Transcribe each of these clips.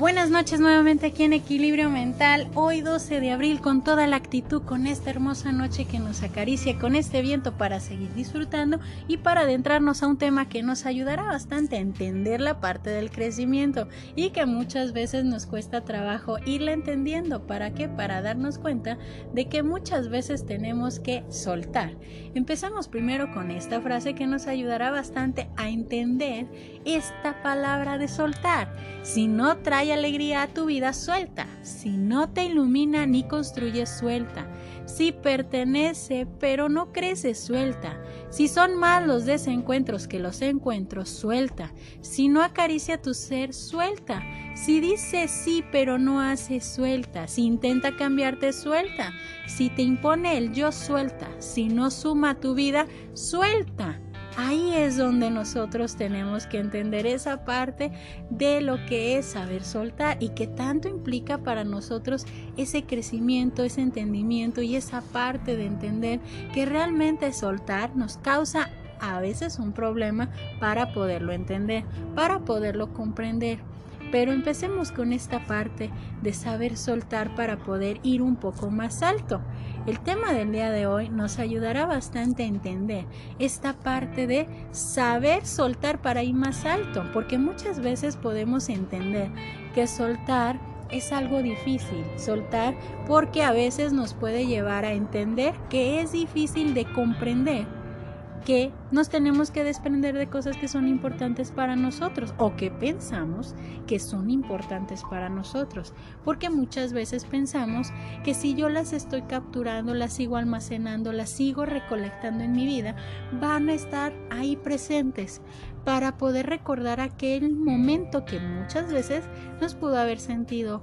Buenas noches nuevamente aquí en Equilibrio Mental, hoy 12 de abril con toda la actitud, con esta hermosa noche que nos acaricia, con este viento para seguir disfrutando y para adentrarnos a un tema que nos ayudará bastante a entender la parte del crecimiento y que muchas veces nos cuesta trabajo irla entendiendo. ¿Para qué? Para darnos cuenta de que muchas veces tenemos que soltar. Empezamos primero con esta frase que nos ayudará bastante a entender esta palabra de soltar. Si no trae alegría a tu vida, suelta. Si no te ilumina ni construye, suelta. Si pertenece pero no crece, suelta. Si son más los desencuentros que los encuentros, suelta. Si no acaricia tu ser, suelta. Si dice sí pero no hace, suelta. Si intenta cambiarte, suelta. Si te impone el yo, suelta. Si no suma tu vida, suelta. Ahí es donde nosotros tenemos que entender esa parte de lo que es saber soltar y que tanto implica para nosotros ese crecimiento, ese entendimiento y esa parte de entender que realmente soltar nos causa a veces un problema para poderlo entender, para poderlo comprender. Pero empecemos con esta parte de saber soltar para poder ir un poco más alto. El tema del día de hoy nos ayudará bastante a entender esta parte de saber soltar para ir más alto, porque muchas veces podemos entender que soltar es algo difícil, soltar porque a veces nos puede llevar a entender que es difícil de comprender que nos tenemos que desprender de cosas que son importantes para nosotros o que pensamos que son importantes para nosotros. Porque muchas veces pensamos que si yo las estoy capturando, las sigo almacenando, las sigo recolectando en mi vida, van a estar ahí presentes para poder recordar aquel momento que muchas veces nos pudo haber sentido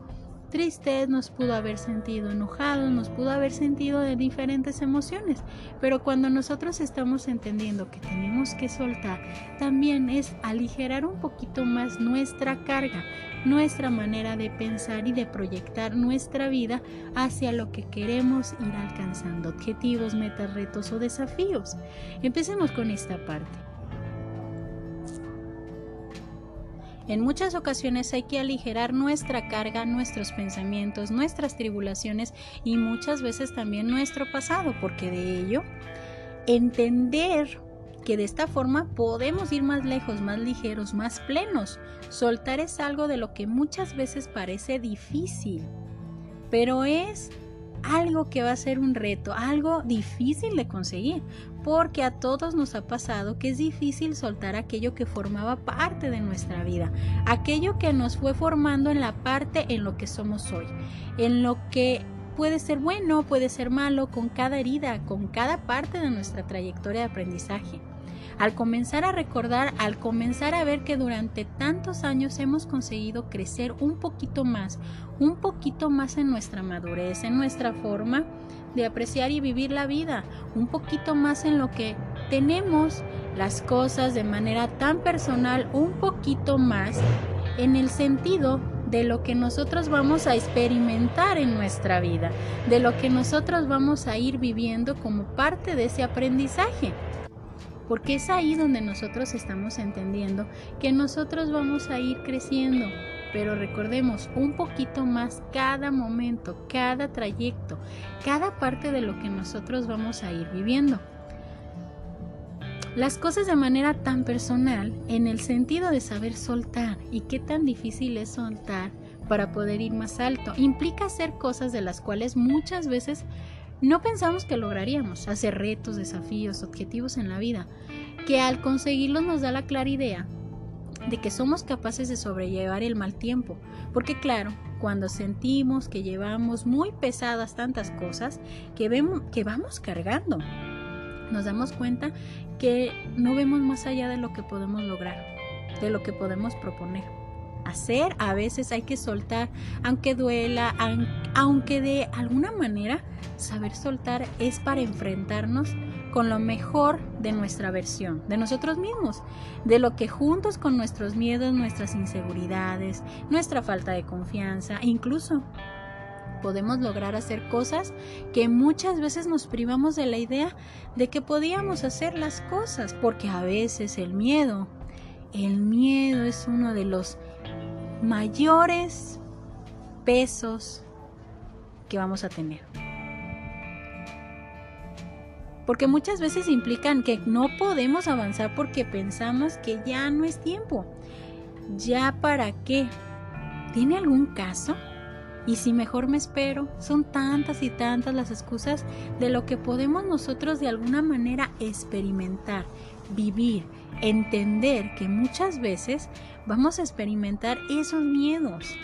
tristes, nos pudo haber sentido enojados, nos pudo haber sentido de diferentes emociones. Pero cuando nosotros estamos entendiendo que tenemos que soltar, también es aligerar un poquito más nuestra carga, nuestra manera de pensar y de proyectar nuestra vida hacia lo que queremos ir alcanzando, objetivos, metas, retos o desafíos. Empecemos con esta parte. En muchas ocasiones hay que aligerar nuestra carga, nuestros pensamientos, nuestras tribulaciones y muchas veces también nuestro pasado, porque de ello entender que de esta forma podemos ir más lejos, más ligeros, más plenos. Soltar es algo de lo que muchas veces parece difícil, pero es algo que va a ser un reto, algo difícil de conseguir, porque a todos nos ha pasado que es difícil soltar aquello que formaba parte de nuestra vida, aquello que nos fue formando en la parte en lo que somos hoy, en lo que puede ser bueno, puede ser malo, con cada herida, con cada parte de nuestra trayectoria de aprendizaje al comenzar a recordar, al comenzar a ver que durante tantos años hemos conseguido crecer un poquito más, un poquito más en nuestra madurez, en nuestra forma de apreciar y vivir la vida, un poquito más en lo que tenemos las cosas de manera tan personal, un poquito más en el sentido de lo que nosotros vamos a experimentar en nuestra vida, de lo que nosotros vamos a ir viviendo como parte de ese aprendizaje porque es ahí donde nosotros estamos entendiendo que nosotros vamos a ir creciendo. Pero recordemos un poquito más cada momento, cada trayecto, cada parte de lo que nosotros vamos a ir viviendo. Las cosas de manera tan personal, en el sentido de saber soltar y qué tan difícil es soltar para poder ir más alto, implica hacer cosas de las cuales muchas veces no pensamos que lograríamos hacer retos, desafíos, objetivos en la vida, que al conseguirlos nos da la clara idea de que somos capaces de sobrellevar el mal tiempo, porque claro, cuando sentimos que llevamos muy pesadas tantas cosas que, vemos, que vamos cargando, nos damos cuenta que no vemos más allá de lo que podemos lograr, de lo que podemos proponer hacer, a veces hay que soltar, aunque duela, aunque de alguna manera saber soltar es para enfrentarnos con lo mejor de nuestra versión, de nosotros mismos, de lo que juntos con nuestros miedos, nuestras inseguridades, nuestra falta de confianza, incluso podemos lograr hacer cosas que muchas veces nos privamos de la idea de que podíamos hacer las cosas, porque a veces el miedo, el miedo es uno de los mayores pesos que vamos a tener. Porque muchas veces implican que no podemos avanzar porque pensamos que ya no es tiempo. ¿Ya para qué? ¿Tiene algún caso? Y si mejor me espero, son tantas y tantas las excusas de lo que podemos nosotros de alguna manera experimentar, vivir, entender que muchas veces vamos a experimentar esos miedos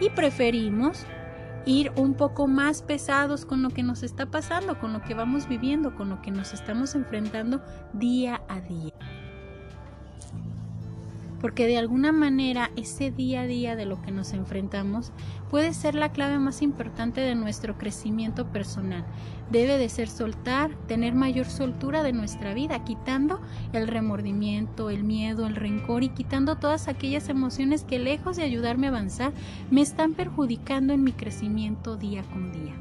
y preferimos ir un poco más pesados con lo que nos está pasando, con lo que vamos viviendo, con lo que nos estamos enfrentando día a día porque de alguna manera ese día a día de lo que nos enfrentamos puede ser la clave más importante de nuestro crecimiento personal. Debe de ser soltar, tener mayor soltura de nuestra vida, quitando el remordimiento, el miedo, el rencor y quitando todas aquellas emociones que lejos de ayudarme a avanzar me están perjudicando en mi crecimiento día con día.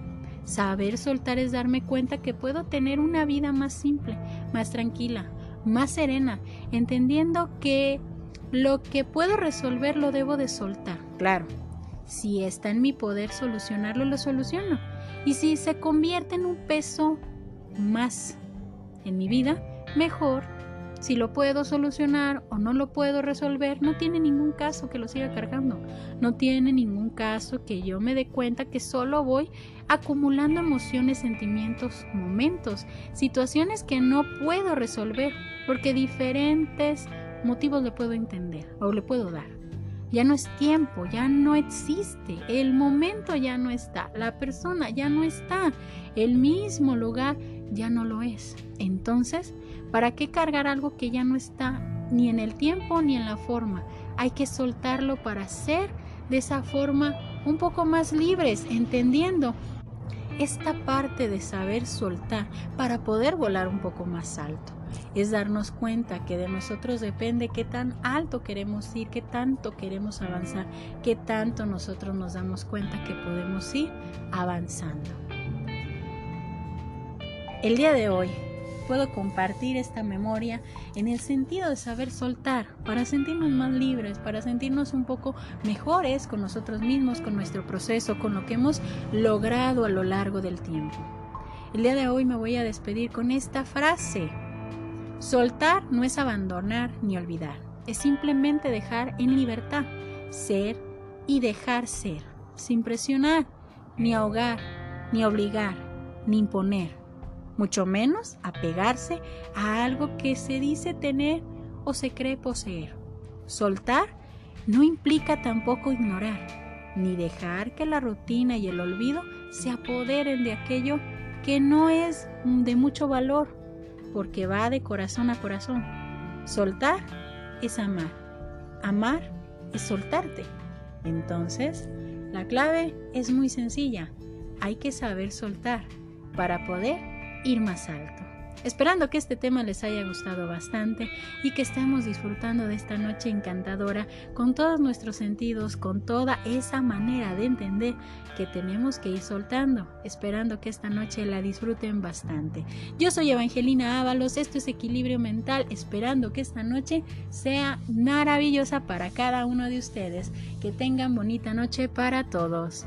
Saber soltar es darme cuenta que puedo tener una vida más simple, más tranquila, más serena, entendiendo que lo que puedo resolver lo debo de soltar, claro. Si está en mi poder solucionarlo, lo soluciono. Y si se convierte en un peso más en mi vida, mejor. Si lo puedo solucionar o no lo puedo resolver, no tiene ningún caso que lo siga cargando. No tiene ningún caso que yo me dé cuenta que solo voy acumulando emociones, sentimientos, momentos, situaciones que no puedo resolver, porque diferentes motivos le puedo entender o le puedo dar. Ya no es tiempo, ya no existe, el momento ya no está, la persona ya no está, el mismo lugar ya no lo es. Entonces, ¿para qué cargar algo que ya no está ni en el tiempo ni en la forma? Hay que soltarlo para ser de esa forma un poco más libres, entendiendo esta parte de saber soltar para poder volar un poco más alto es darnos cuenta que de nosotros depende qué tan alto queremos ir, qué tanto queremos avanzar, qué tanto nosotros nos damos cuenta que podemos ir avanzando. El día de hoy puedo compartir esta memoria en el sentido de saber soltar, para sentirnos más libres, para sentirnos un poco mejores con nosotros mismos, con nuestro proceso, con lo que hemos logrado a lo largo del tiempo. El día de hoy me voy a despedir con esta frase Soltar no es abandonar ni olvidar, es simplemente dejar en libertad, ser y dejar ser, sin presionar, ni ahogar, ni obligar, ni imponer, mucho menos apegarse a algo que se dice tener o se cree poseer. Soltar no implica tampoco ignorar, ni dejar que la rutina y el olvido se apoderen de aquello que no es de mucho valor porque va de corazón a corazón. Soltar es amar. Amar es soltarte. Entonces, la clave es muy sencilla. Hay que saber soltar para poder ir más alto. Esperando que este tema les haya gustado bastante y que estemos disfrutando de esta noche encantadora con todos nuestros sentidos, con toda esa manera de entender que tenemos que ir soltando, esperando que esta noche la disfruten bastante. Yo soy Evangelina Ábalos, esto es Equilibrio Mental, esperando que esta noche sea maravillosa para cada uno de ustedes. Que tengan bonita noche para todos.